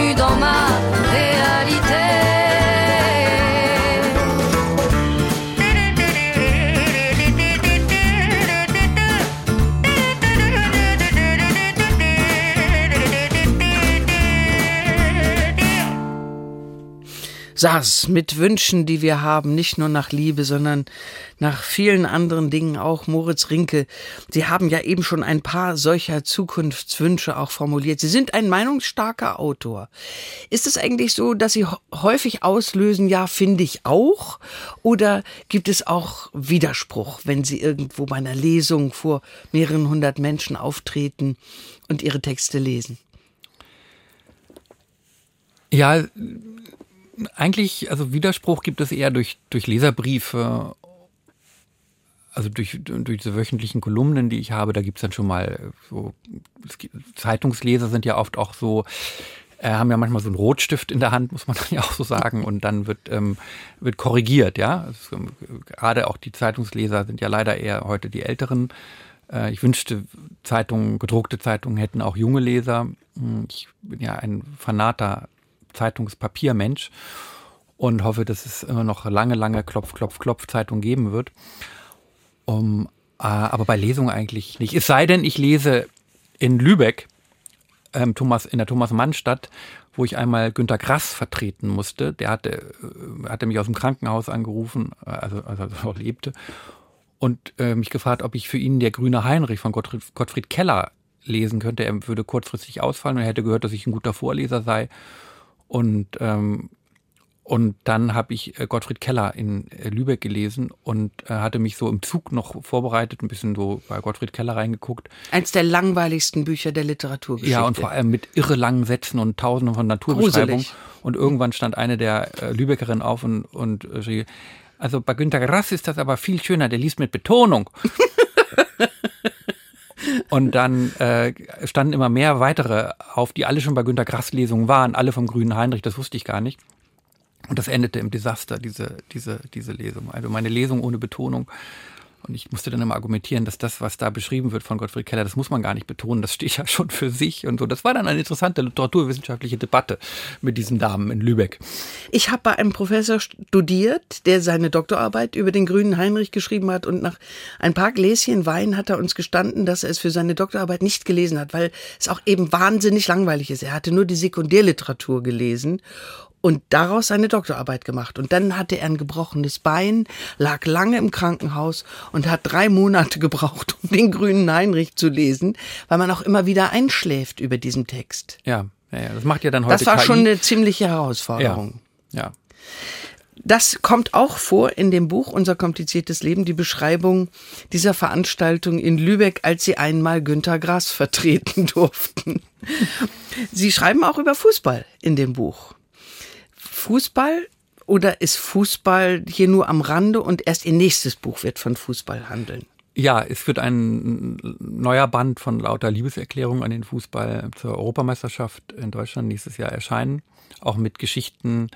saß mit Wünschen, die wir haben, nicht nur nach Liebe, sondern nach vielen anderen Dingen auch. Moritz Rinke, Sie haben ja eben schon ein paar solcher Zukunftswünsche auch formuliert. Sie sind ein meinungsstarker Autor. Ist es eigentlich so, dass Sie häufig auslösen, ja, finde ich auch? Oder gibt es auch Widerspruch, wenn Sie irgendwo bei einer Lesung vor mehreren hundert Menschen auftreten und Ihre Texte lesen? Ja, eigentlich, also Widerspruch gibt es eher durch, durch Leserbriefe, also durch, durch diese wöchentlichen Kolumnen, die ich habe, da gibt's dann schon mal so, es gibt, Zeitungsleser sind ja oft auch so, äh, haben ja manchmal so einen Rotstift in der Hand, muss man ja auch so sagen, und dann wird, ähm, wird korrigiert, ja. Also, gerade auch die Zeitungsleser sind ja leider eher heute die älteren Äh, ich wünschte, Zeitungen, gedruckte Zeitungen hätten auch junge Leser. Hm, ich bin ja ein fanater Zeitungspapiermensch und hoffe, dass es immer noch lange, lange Klopf, Klopf, Klopf Zeitung geben wird. Um, äh, aber bei Lesungen eigentlich nicht. Es sei denn, ich lese in Lübeck, ähm, Thomas, in der Thomas-Mann-Stadt, wo ich einmal Günter Grass vertreten musste. Der hatte, äh, hatte mich aus dem Krankenhaus angerufen, äh, also, als er noch lebte, und äh, mich gefragt, ob ich für ihn der grüne Heinrich von Gottfried, Gottfried Keller lesen könnte. Er würde kurzfristig ausfallen und er hätte gehört, dass ich ein guter Vorleser sei. Und ähm, und dann habe ich äh, Gottfried Keller in äh, Lübeck gelesen und äh, hatte mich so im Zug noch vorbereitet, ein bisschen so bei Gottfried Keller reingeguckt. Eins der langweiligsten Bücher der Literaturgeschichte. Ja, und vor allem mit irre langen Sätzen und tausenden von Naturbeschreibungen. Gruselig. Und irgendwann stand eine der äh, Lübeckerinnen auf und, und schrie, also bei Günter Grass ist das aber viel schöner, der liest mit Betonung. Und dann äh, standen immer mehr weitere auf, die alle schon bei Günter Grass Lesungen waren, alle vom Grünen Heinrich, das wusste ich gar nicht. Und das endete im Desaster, diese, diese, diese Lesung. Also meine Lesung ohne Betonung. Und ich musste dann immer argumentieren, dass das, was da beschrieben wird von Gottfried Keller, das muss man gar nicht betonen, das steht ja schon für sich und so. Das war dann eine interessante literaturwissenschaftliche Debatte mit diesen Damen in Lübeck. Ich habe bei einem Professor studiert, der seine Doktorarbeit über den grünen Heinrich geschrieben hat und nach ein paar Gläschen Wein hat er uns gestanden, dass er es für seine Doktorarbeit nicht gelesen hat, weil es auch eben wahnsinnig langweilig ist. Er hatte nur die Sekundärliteratur gelesen und daraus seine Doktorarbeit gemacht. Und dann hatte er ein gebrochenes Bein, lag lange im Krankenhaus und hat drei Monate gebraucht, um den grünen Heinrich zu lesen, weil man auch immer wieder einschläft über diesen Text. Ja, ja, ja. das macht ja dann heute Das war KI. schon eine ziemliche Herausforderung. Ja, ja. Das kommt auch vor in dem Buch Unser kompliziertes Leben, die Beschreibung dieser Veranstaltung in Lübeck, als Sie einmal Günter Grass vertreten durften. Sie schreiben auch über Fußball in dem Buch. Fußball oder ist Fußball hier nur am Rande und erst Ihr nächstes Buch wird von Fußball handeln? Ja, es wird ein neuer Band von lauter Liebeserklärungen an den Fußball zur Europameisterschaft in Deutschland nächstes Jahr erscheinen. Auch mit Geschichten,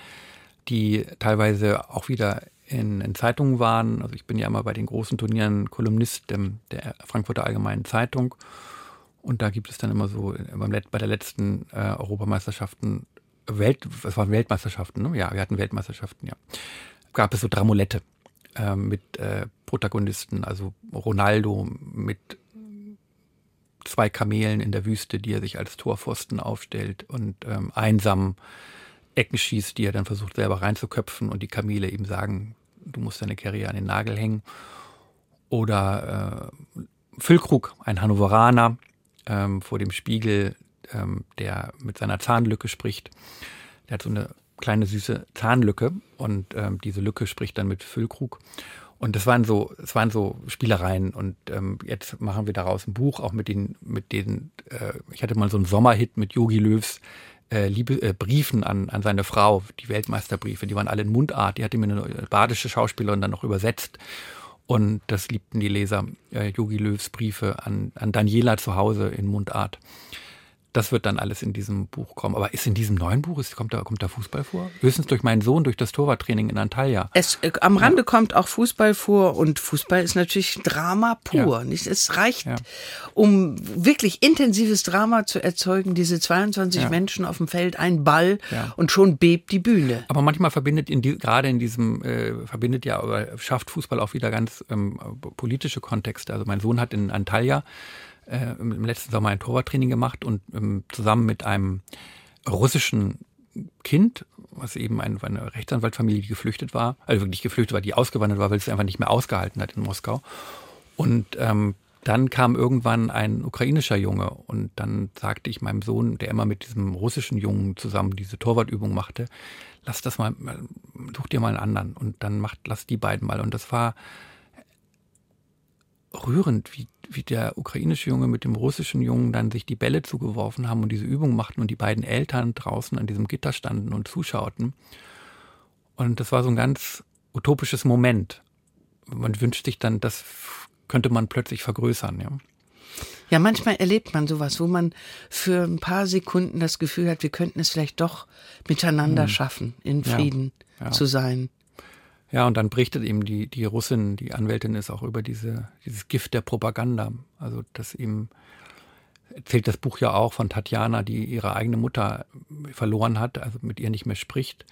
die teilweise auch wieder in, in Zeitungen waren. Also ich bin ja immer bei den großen Turnieren Kolumnist der Frankfurter Allgemeinen Zeitung. Und da gibt es dann immer so bei der letzten äh, Europameisterschaften Welt, es waren Weltmeisterschaften, ne? Ja, wir hatten Weltmeisterschaften, ja. Gab es so Dramolette äh, mit äh, Protagonisten, also Ronaldo mit zwei Kamelen in der Wüste, die er sich als Torpfosten aufstellt und ähm, einsam Ecken schießt, die er dann versucht selber reinzuköpfen und die Kamele ihm sagen, du musst deine Karriere an den Nagel hängen. Oder äh, Füllkrug, ein Hannoveraner, ähm, vor dem Spiegel ähm, der mit seiner Zahnlücke spricht. Der hat so eine kleine süße Zahnlücke und ähm, diese Lücke spricht dann mit Füllkrug. Und das waren so, es waren so Spielereien und ähm, jetzt machen wir daraus ein Buch, auch mit den, mit den, äh, ich hatte mal so einen Sommerhit mit Yogi Löws äh, Liebe, äh, Briefen an, an seine Frau, die Weltmeisterbriefe, die waren alle in Mundart, die hatte mir eine badische Schauspielerin dann noch übersetzt. Und das liebten die Leser, äh, Yogi Löws Briefe an, an Daniela zu Hause in Mundart. Das wird dann alles in diesem Buch kommen. Aber ist in diesem neuen Buch, ist, kommt, da, kommt da Fußball vor? Höchstens durch meinen Sohn, durch das Torwarttraining in Antalya. Es, äh, am Rande ja. kommt auch Fußball vor und Fußball ist natürlich Drama pur. Ja. Nicht? Es reicht, ja. um wirklich intensives Drama zu erzeugen, diese 22 Menschen auf dem Feld, ein Ball und schon bebt die Bühne. Aber manchmal verbindet in die, gerade in diesem, äh, verbindet ja, oder schafft Fußball auch wieder ganz ähm, politische Kontexte. Also mein Sohn hat in Antalya äh, im letzten Sommer ein Torwarttraining gemacht und ähm, zusammen mit einem russischen Kind, was eben eine, eine Rechtsanwaltfamilie, die geflüchtet war, also wirklich geflüchtet war, die ausgewandert war, weil es einfach nicht mehr ausgehalten hat in Moskau. Und ähm, dann kam irgendwann ein ukrainischer Junge und dann sagte ich meinem Sohn, der immer mit diesem russischen Jungen zusammen diese Torwartübung machte, lass das mal, such dir mal einen anderen und dann macht, lass die beiden mal. Und das war rührend, wie, wie der ukrainische Junge mit dem russischen Jungen dann sich die Bälle zugeworfen haben und diese Übung machten und die beiden Eltern draußen an diesem Gitter standen und zuschauten. Und das war so ein ganz utopisches Moment. Man wünscht sich dann, das könnte man plötzlich vergrößern, ja. Ja, manchmal erlebt man sowas, wo man für ein paar Sekunden das Gefühl hat, wir könnten es vielleicht doch miteinander hm. schaffen, in Frieden ja, ja. zu sein. Ja, und dann berichtet eben die, die Russin, die Anwältin ist auch über diese, dieses Gift der Propaganda. Also, dass eben erzählt das Buch ja auch von Tatjana, die ihre eigene Mutter verloren hat, also mit ihr nicht mehr spricht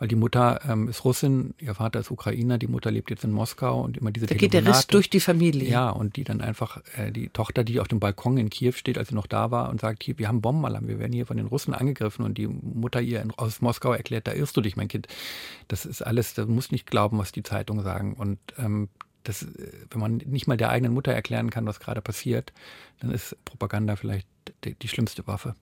weil die Mutter ähm, ist Russin, ihr Vater ist Ukrainer, die Mutter lebt jetzt in Moskau und immer diese Da geht der Rest durch die Familie. Ja, und die dann einfach, äh, die Tochter, die auf dem Balkon in Kiew steht, als sie noch da war und sagt, hier, wir haben Bombenalarm, wir werden hier von den Russen angegriffen und die Mutter ihr in, aus Moskau erklärt, da irrst du dich, mein Kind. Das ist alles, du musst nicht glauben, was die Zeitungen sagen und ähm, das, äh, wenn man nicht mal der eigenen Mutter erklären kann, was gerade passiert, dann ist Propaganda vielleicht die, die schlimmste Waffe.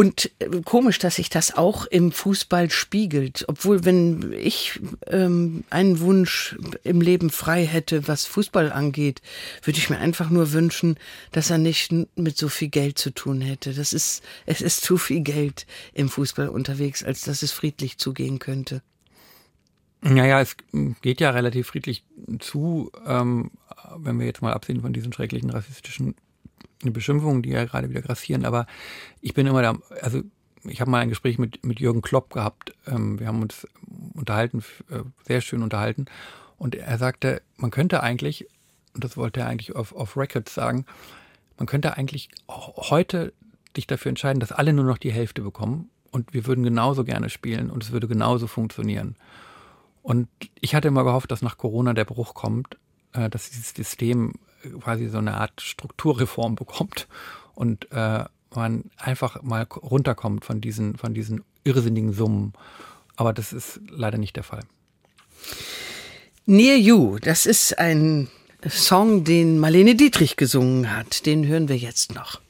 Und äh, komisch, dass sich das auch im Fußball spiegelt. Obwohl, wenn ich ähm, einen Wunsch im Leben frei hätte, was Fußball angeht, würde ich mir einfach nur wünschen, dass er nicht mit so viel Geld zu tun hätte. Das ist, es ist zu viel Geld im Fußball unterwegs, als dass es friedlich zugehen könnte. Naja, es geht ja relativ friedlich zu, ähm, wenn wir jetzt mal absehen von diesen schrecklichen rassistischen Beschimpfungen, die ja gerade wieder grassieren, aber ich bin immer da, also ich habe mal ein Gespräch mit, mit Jürgen Klopp gehabt. Ähm, wir haben uns unterhalten, äh, sehr schön unterhalten. Und er sagte, man könnte eigentlich, und das wollte er eigentlich auf, auf Records sagen, man könnte eigentlich heute sich dafür entscheiden, dass alle nur noch die Hälfte bekommen und wir würden genauso gerne spielen und es würde genauso funktionieren. Und ich hatte immer gehofft, dass nach Corona der Bruch kommt, äh, dass dieses System quasi so eine Art Strukturreform bekommt und äh, man einfach mal runterkommt von diesen, von diesen irrsinnigen Summen. Aber das ist leider nicht der Fall. Near You, das ist ein Song, den Marlene Dietrich gesungen hat. Den hören wir jetzt noch.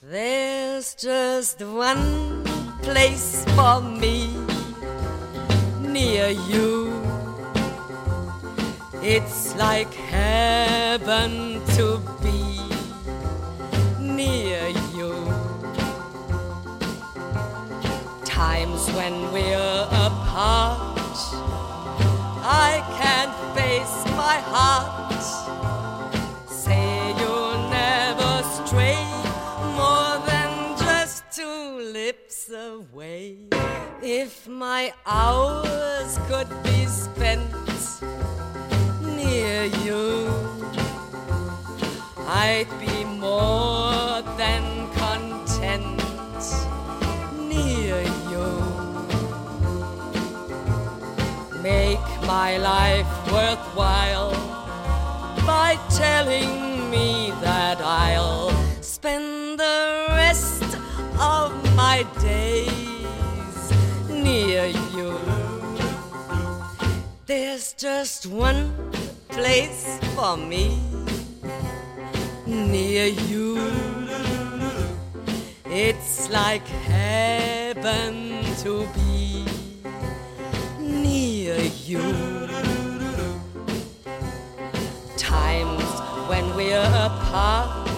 There's just one place for me near you. It's like heaven to be near you. Times when we're apart, I can't face my heart. Say you'll never stray more than just two lips away. If my hours could be spent you, I'd be more than content near you. Make my life worthwhile by telling me that I'll spend the rest of my days near you. There's just one place for me near you. It's like heaven to be near you. Times when we're apart,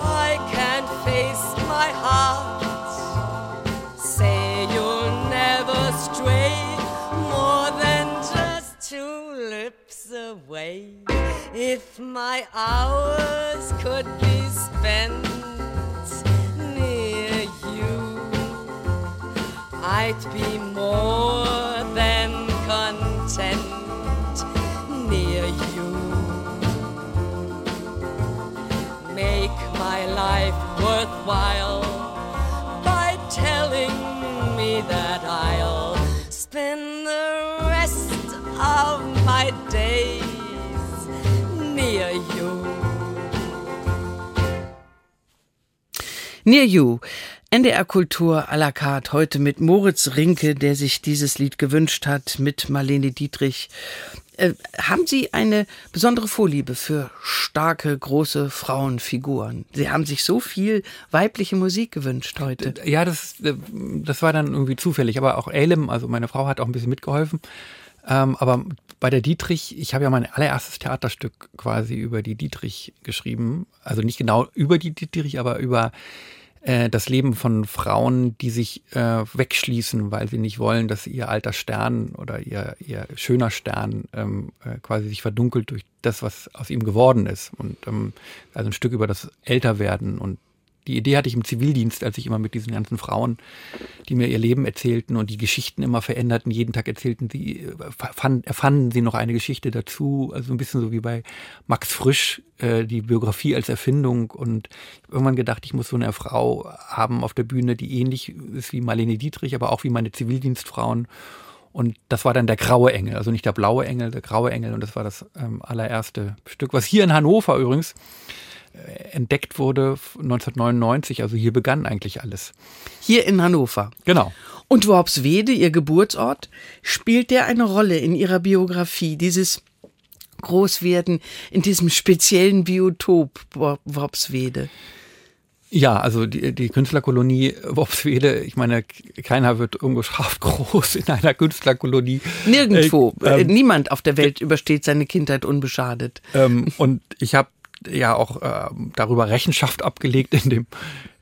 I can't face my heart. Away. If my hours could be spent near you, I'd be more than content near you. Make my life worthwhile by telling me that I'll spend the rest of you. Near You. NDR Kultur à la carte heute mit Moritz Rinke, der sich dieses Lied gewünscht hat, mit Marlene Dietrich. Äh, haben Sie eine besondere Vorliebe für starke, große Frauenfiguren? Sie haben sich so viel weibliche Musik gewünscht heute. Ja, das, das war dann irgendwie zufällig. Aber auch Elim, also meine Frau, hat auch ein bisschen mitgeholfen. Ähm, aber bei der Dietrich, ich habe ja mein allererstes Theaterstück quasi über die Dietrich geschrieben. Also nicht genau über die Dietrich, aber über äh, das Leben von Frauen, die sich äh, wegschließen, weil sie nicht wollen, dass ihr alter Stern oder ihr, ihr schöner Stern ähm, äh, quasi sich verdunkelt durch das, was aus ihm geworden ist. Und ähm, also ein Stück über das Älterwerden und die Idee hatte ich im Zivildienst, als ich immer mit diesen ganzen Frauen, die mir ihr Leben erzählten und die Geschichten immer veränderten, jeden Tag erzählten sie, fand, erfanden sie noch eine Geschichte dazu, also ein bisschen so wie bei Max Frisch, äh, die Biografie als Erfindung. Und irgendwann gedacht, ich muss so eine Frau haben auf der Bühne, die ähnlich ist wie Marlene Dietrich, aber auch wie meine Zivildienstfrauen. Und das war dann der graue Engel, also nicht der blaue Engel, der graue Engel. Und das war das ähm, allererste Stück, was hier in Hannover übrigens äh, entdeckt wurde 1999. Also hier begann eigentlich alles. Hier in Hannover. Genau. Und Worpswede, Ihr Geburtsort, spielt der eine Rolle in Ihrer Biografie? Dieses Großwerden in diesem speziellen Biotop Worpswede. Ja, also die, die Künstlerkolonie Worpswede, ich meine, keiner wird ungeschafft groß in einer Künstlerkolonie. Nirgendwo. Äh, ähm, Niemand auf der Welt übersteht seine Kindheit unbeschadet. Ähm, und ich habe ja auch äh, darüber Rechenschaft abgelegt in dem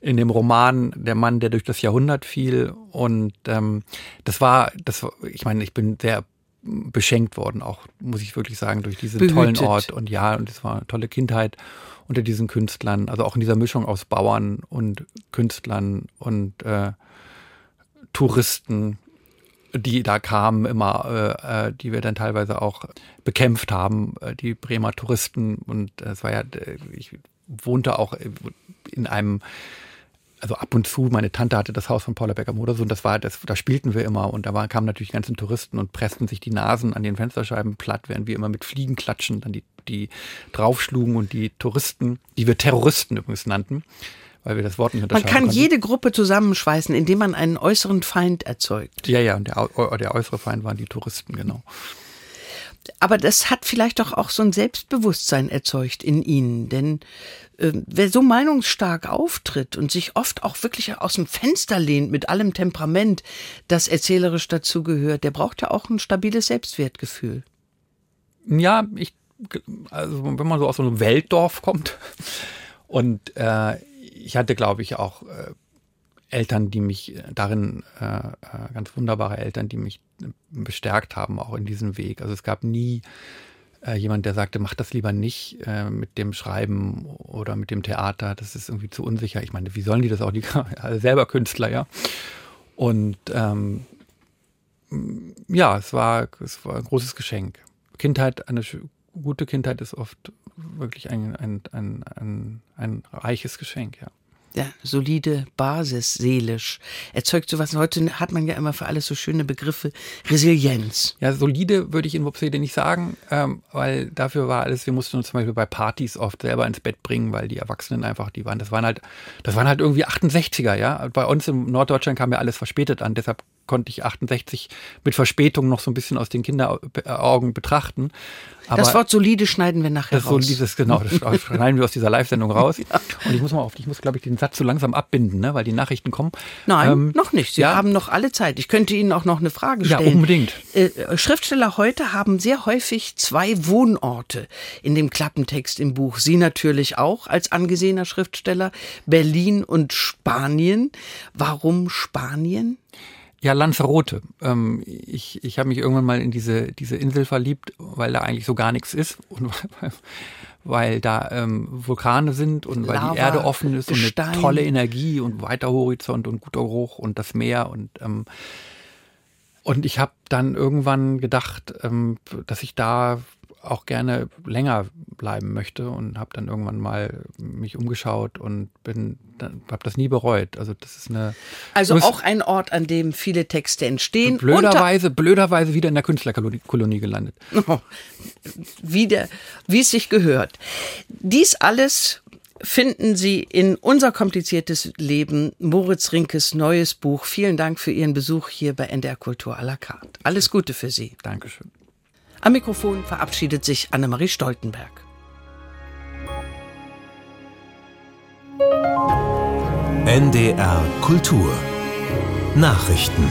in dem Roman Der Mann, der durch das Jahrhundert fiel. Und ähm, das war, das, ich meine, ich bin sehr beschenkt worden, auch muss ich wirklich sagen, durch diesen Behütet. tollen Ort. Und ja, und es war eine tolle Kindheit unter diesen Künstlern, also auch in dieser Mischung aus Bauern und Künstlern und äh, Touristen, die da kamen, immer, äh, äh die wir dann teilweise auch bekämpft haben, äh, die Bremer Touristen. Und es war ja, äh, ich wohnte auch in einem also ab und zu, meine Tante hatte das Haus von Paula Becker-Modersohn, das war, das, da spielten wir immer und da war, kamen natürlich die ganzen Touristen und pressten sich die Nasen an den Fensterscheiben platt, während wir immer mit Fliegen klatschen, dann die, die draufschlugen und die Touristen, die wir Terroristen übrigens nannten, weil wir das Wort nicht unterscheiden Man kann konnten. jede Gruppe zusammenschweißen, indem man einen äußeren Feind erzeugt. Ja, ja, und der, der äußere Feind waren die Touristen, genau. Aber das hat vielleicht doch auch so ein Selbstbewusstsein erzeugt in ihnen, denn äh, wer so meinungsstark auftritt und sich oft auch wirklich aus dem Fenster lehnt mit allem Temperament, das erzählerisch dazugehört, der braucht ja auch ein stabiles Selbstwertgefühl. Ja, ich, also wenn man so aus so einem Weltdorf kommt und äh, ich hatte, glaube ich, auch äh, Eltern, die mich darin, äh, äh ganz wunderbare Eltern, die mich bestärkt haben, auch in diesem Weg. Also es gab nie äh, jemand, der sagte, mach das lieber nicht äh, mit dem Schreiben oder mit dem Theater, das ist irgendwie zu unsicher. Ich meine, wie sollen die das auch? Die selber Künstler, ja. Und ähm, ja, es war, es war ein großes Geschenk. Kindheit, eine gute Kindheit ist oft wirklich ein, ein, ein, ein, ein reiches Geschenk, ja ja, solide Basis, seelisch. Erzeugt sowas. Heute hat man ja immer für alles so schöne Begriffe. Resilienz. Ja, solide würde ich in Wupsede nicht sagen, ähm, weil dafür war alles, wir mussten uns zum Beispiel bei Partys oft selber ins Bett bringen, weil die Erwachsenen einfach, die waren, das waren halt, das waren halt irgendwie 68er, ja. Bei uns im Norddeutschland kam ja alles verspätet an, deshalb konnte ich 68 mit Verspätung noch so ein bisschen aus den Kinderaugen betrachten. Aber das Wort solide schneiden wir nachher das raus. Solides, genau, das schneiden wir aus dieser Live-Sendung raus. ja. Und ich muss mal auf, ich muss, glaube ich, den Satz so langsam abbinden, ne, weil die Nachrichten kommen. Nein, ähm, noch nicht. Sie ja. haben noch alle Zeit. Ich könnte Ihnen auch noch eine Frage stellen. Ja, unbedingt. Äh, Schriftsteller heute haben sehr häufig zwei Wohnorte in dem Klappentext im Buch. Sie natürlich auch als angesehener Schriftsteller. Berlin und Spanien. Warum Spanien? Ja, Lanzarote. Ähm, ich ich habe mich irgendwann mal in diese, diese Insel verliebt, weil da eigentlich so gar nichts ist und weil da ähm, Vulkane sind und weil Lava, die Erde offen ist Gestein. und eine tolle Energie und weiter Horizont und guter Geruch und das Meer und ähm, und ich habe dann irgendwann gedacht, ähm, dass ich da auch gerne länger bleiben möchte und habe dann irgendwann mal mich umgeschaut und bin habe das nie bereut. Also das ist eine Also auch ein Ort, an dem viele Texte entstehen. Blöderweise, blöderweise wieder in der Künstlerkolonie gelandet. Oh, wieder, wie es sich gehört. Dies alles finden Sie in unser kompliziertes Leben, Moritz Rinkes neues Buch. Vielen Dank für Ihren Besuch hier bei NDR Kultur à la carte. Alles Gute für Sie. Dankeschön. Am Mikrofon verabschiedet sich Annemarie Stoltenberg. NDR Kultur Nachrichten